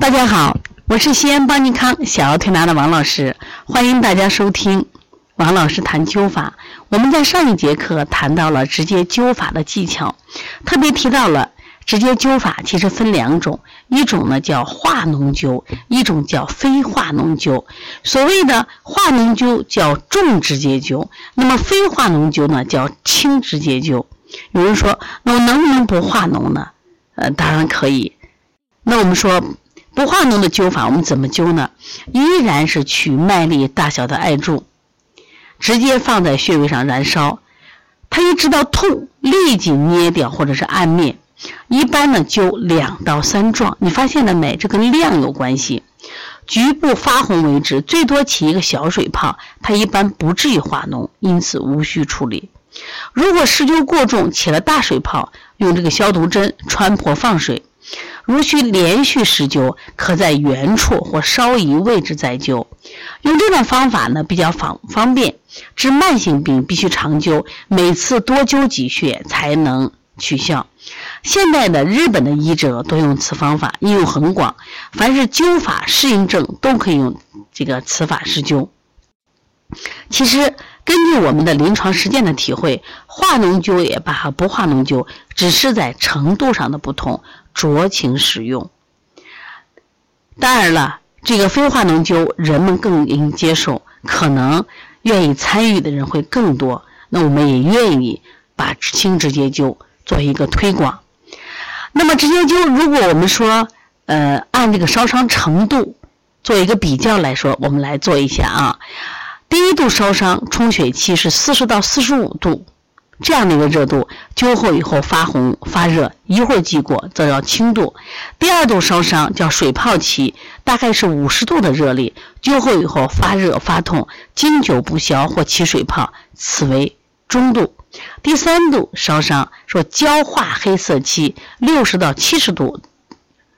大家好，我是西安邦尼康小儿推拿的王老师，欢迎大家收听王老师谈灸法。我们在上一节课谈到了直接灸法的技巧，特别提到了直接灸法其实分两种，一种呢叫化脓灸，一种叫非化脓灸。所谓的化脓灸叫重直接灸，那么非化脓灸呢叫轻直接灸。有人说，那我能不能不化脓呢？呃，当然可以。那我们说。不化脓的灸法，我们怎么灸呢？依然是取麦粒大小的艾柱，直接放在穴位上燃烧。他一知道痛，立即捏掉或者是按灭。一般呢，灸两到三壮。你发现了没？这跟量有关系。局部发红为止，最多起一个小水泡，它一般不至于化脓，因此无需处理。如果施灸过重，起了大水泡，用这个消毒针穿破放水。如需连续施灸，可在原处或稍移位置再灸。用这种方法呢，比较方方便。治慢性病必须长灸，每次多灸几穴才能取效。现代的日本的医者多用此方法，应用很广。凡是灸法适应症都可以用这个此法施灸。其实根据我们的临床实践的体会，化脓灸也罢不化脓灸，只是在程度上的不同。酌情使用。当然了，这个非化脓灸人们更应接受，可能愿意参与的人会更多。那我们也愿意把轻直接灸做一个推广。那么直接灸，如果我们说，呃，按这个烧伤程度做一个比较来说，我们来做一下啊。第一度烧伤，充血期是四十到四十五度。这样的一个热度，灸后以后发红发热，一会儿即过，则叫轻度。第二度烧伤叫水泡期，大概是五十度的热力，灸后以后发热发痛，经久不消或起水泡，此为中度。第三度烧伤说焦化黑色期，六十到七十度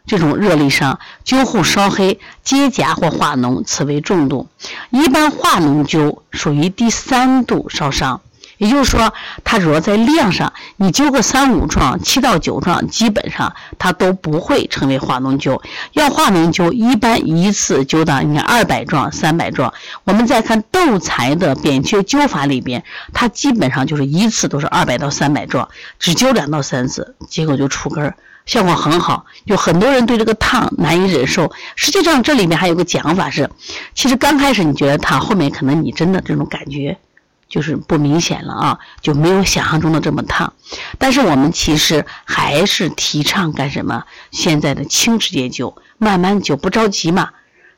这种热力伤，灸后烧黑结痂或化脓，此为重度。一般化脓灸属于第三度烧伤。也就是说，它主要在量上，你灸个三五壮、七到九壮，基本上它都不会成为化脓灸。要化脓灸，一般一次灸到你看二百壮、三百壮。我们再看窦财的扁鹊灸法里边，它基本上就是一次都是二百到三百壮，只灸两到三次，结果就出根儿，效果很好。有很多人对这个烫难以忍受，实际上这里面还有个讲法是，其实刚开始你觉得烫，后面可能你真的这种感觉。就是不明显了啊，就没有想象中的这么烫。但是我们其实还是提倡干什么？现在的轻直接灸，慢慢灸，不着急嘛。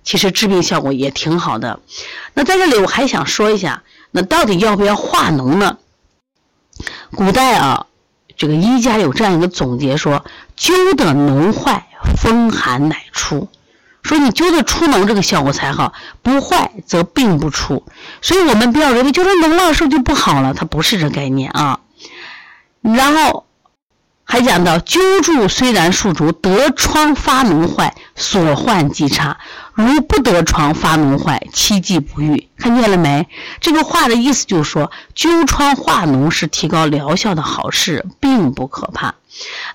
其实治病效果也挺好的。那在这里我还想说一下，那到底要不要化脓呢？古代啊，这个医家有这样一个总结说：灸的脓坏，风寒乃出。说你灸的出脓这个效果才好，不坏则病不出。所以我们不要认为灸的脓了是不是就不好了？它不是这概念啊。然后还讲到灸柱虽然数足，得疮发脓坏，所患即差；如不得疮发脓坏，期既不愈。看见了没？这个话的意思就是说，灸疮化脓是提高疗效的好事，并不可怕。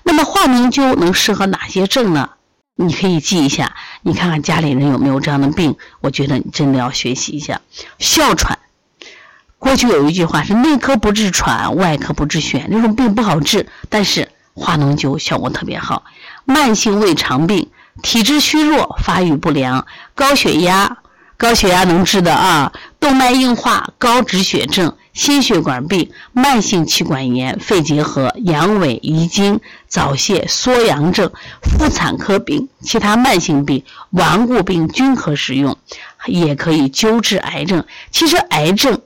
那么化脓灸能适合哪些症呢？你可以记一下，你看看家里人有没有这样的病。我觉得你真的要学习一下。哮喘，过去有一句话是“内科不治喘，外科不治癣”，那种病不好治，但是化脓灸效果特别好。慢性胃肠病，体质虚弱，发育不良，高血压，高血压能治的啊。动脉硬化、高脂血症。心血管病、慢性气管炎、肺结核、阳痿、遗精、早泄、缩阳症、妇产科病、其他慢性病、顽固病均可使用，也可以灸治癌症。其实癌症，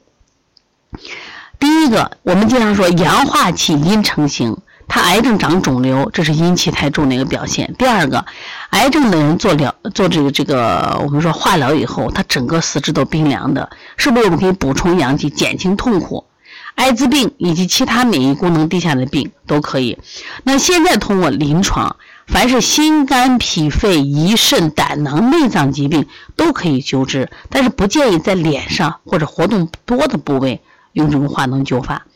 第一个我们经常说阳化气阴成形。他癌症长肿瘤，这是阴气太重的一个表现。第二个，癌症的人做疗做这个这个，我们说化疗以后，他整个四肢都冰凉的，是不是我们可以补充阳气，减轻痛苦？艾滋病以及其他免疫功能低下的病都可以。那现在通过临床，凡是心肝脾肺胰肾胆囊内脏疾病都可以救治，但是不建议在脸上或者活动多的部位用这种化脓灸法。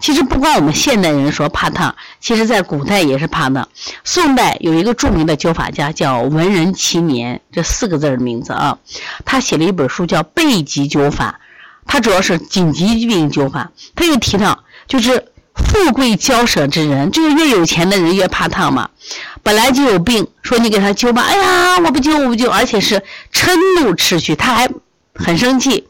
其实不光我们现代人说怕烫，其实在古代也是怕的。宋代有一个著名的灸法家叫文人齐年，这四个字的名字啊，他写了一本书叫《备急灸法》，他主要是紧急病灸法。他又提到，就是富贵骄奢之人，就是越有钱的人越怕烫嘛。本来就有病，说你给他灸吧，哎呀，我不灸，我不灸，而且是嗔怒持续，他还很生气。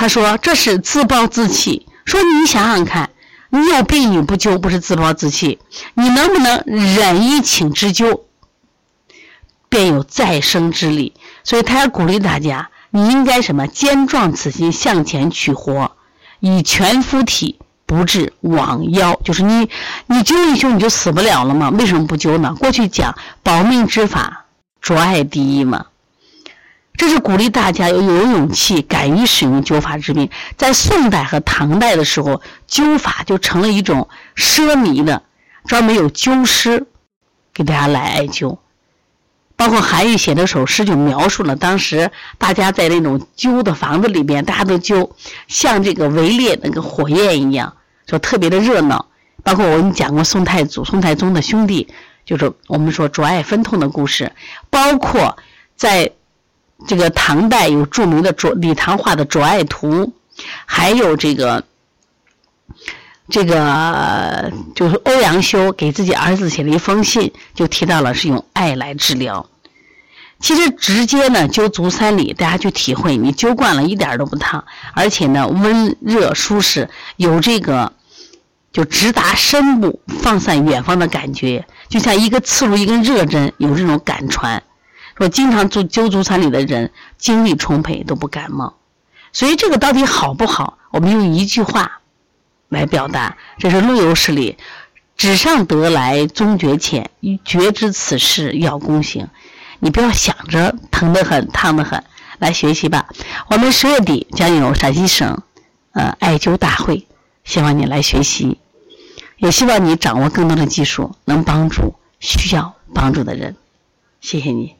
他说这是自暴自弃。说你想想看，你有病你不灸，不是自暴自弃？你能不能忍一请之灸，便有再生之力？所以他要鼓励大家，你应该什么？坚壮此心，向前取活，以全夫体，不治罔腰。就是你，你灸一灸，你就死不了了吗？为什么不灸呢？过去讲保命之法，着爱第一嘛。这是鼓励大家有有勇气、敢于使用灸法治病。在宋代和唐代的时候，灸法就成了一种奢靡的，专门有灸师给大家来艾灸。包括韩愈写的首诗就描述了当时大家在那种灸的房子里边，大家都灸，像这个围猎那个火焰一样，就特别的热闹。包括我们讲过宋太祖、宋太宗的兄弟，就是我们说卓爱分痛的故事，包括在。这个唐代有著名的卓李唐画的《卓爱图》，还有这个这个就是欧阳修给自己儿子写了一封信，就提到了是用爱来治疗。其实直接呢灸足三里，大家去体会，你灸惯了一点都不烫，而且呢温热舒适，有这个就直达深部、放散远方的感觉，就像一个刺入一根热针，有这种感传。说经常做灸足三里的人，精力充沛，都不感冒。所以这个到底好不好？我们用一句话来表达：这是陆游诗里“纸上得来终觉浅，绝知此事要躬行”。你不要想着疼得很、烫得很，来学习吧。我们十月底将有陕西省呃艾灸大会，希望你来学习，也希望你掌握更多的技术，能帮助需要帮助的人。谢谢你。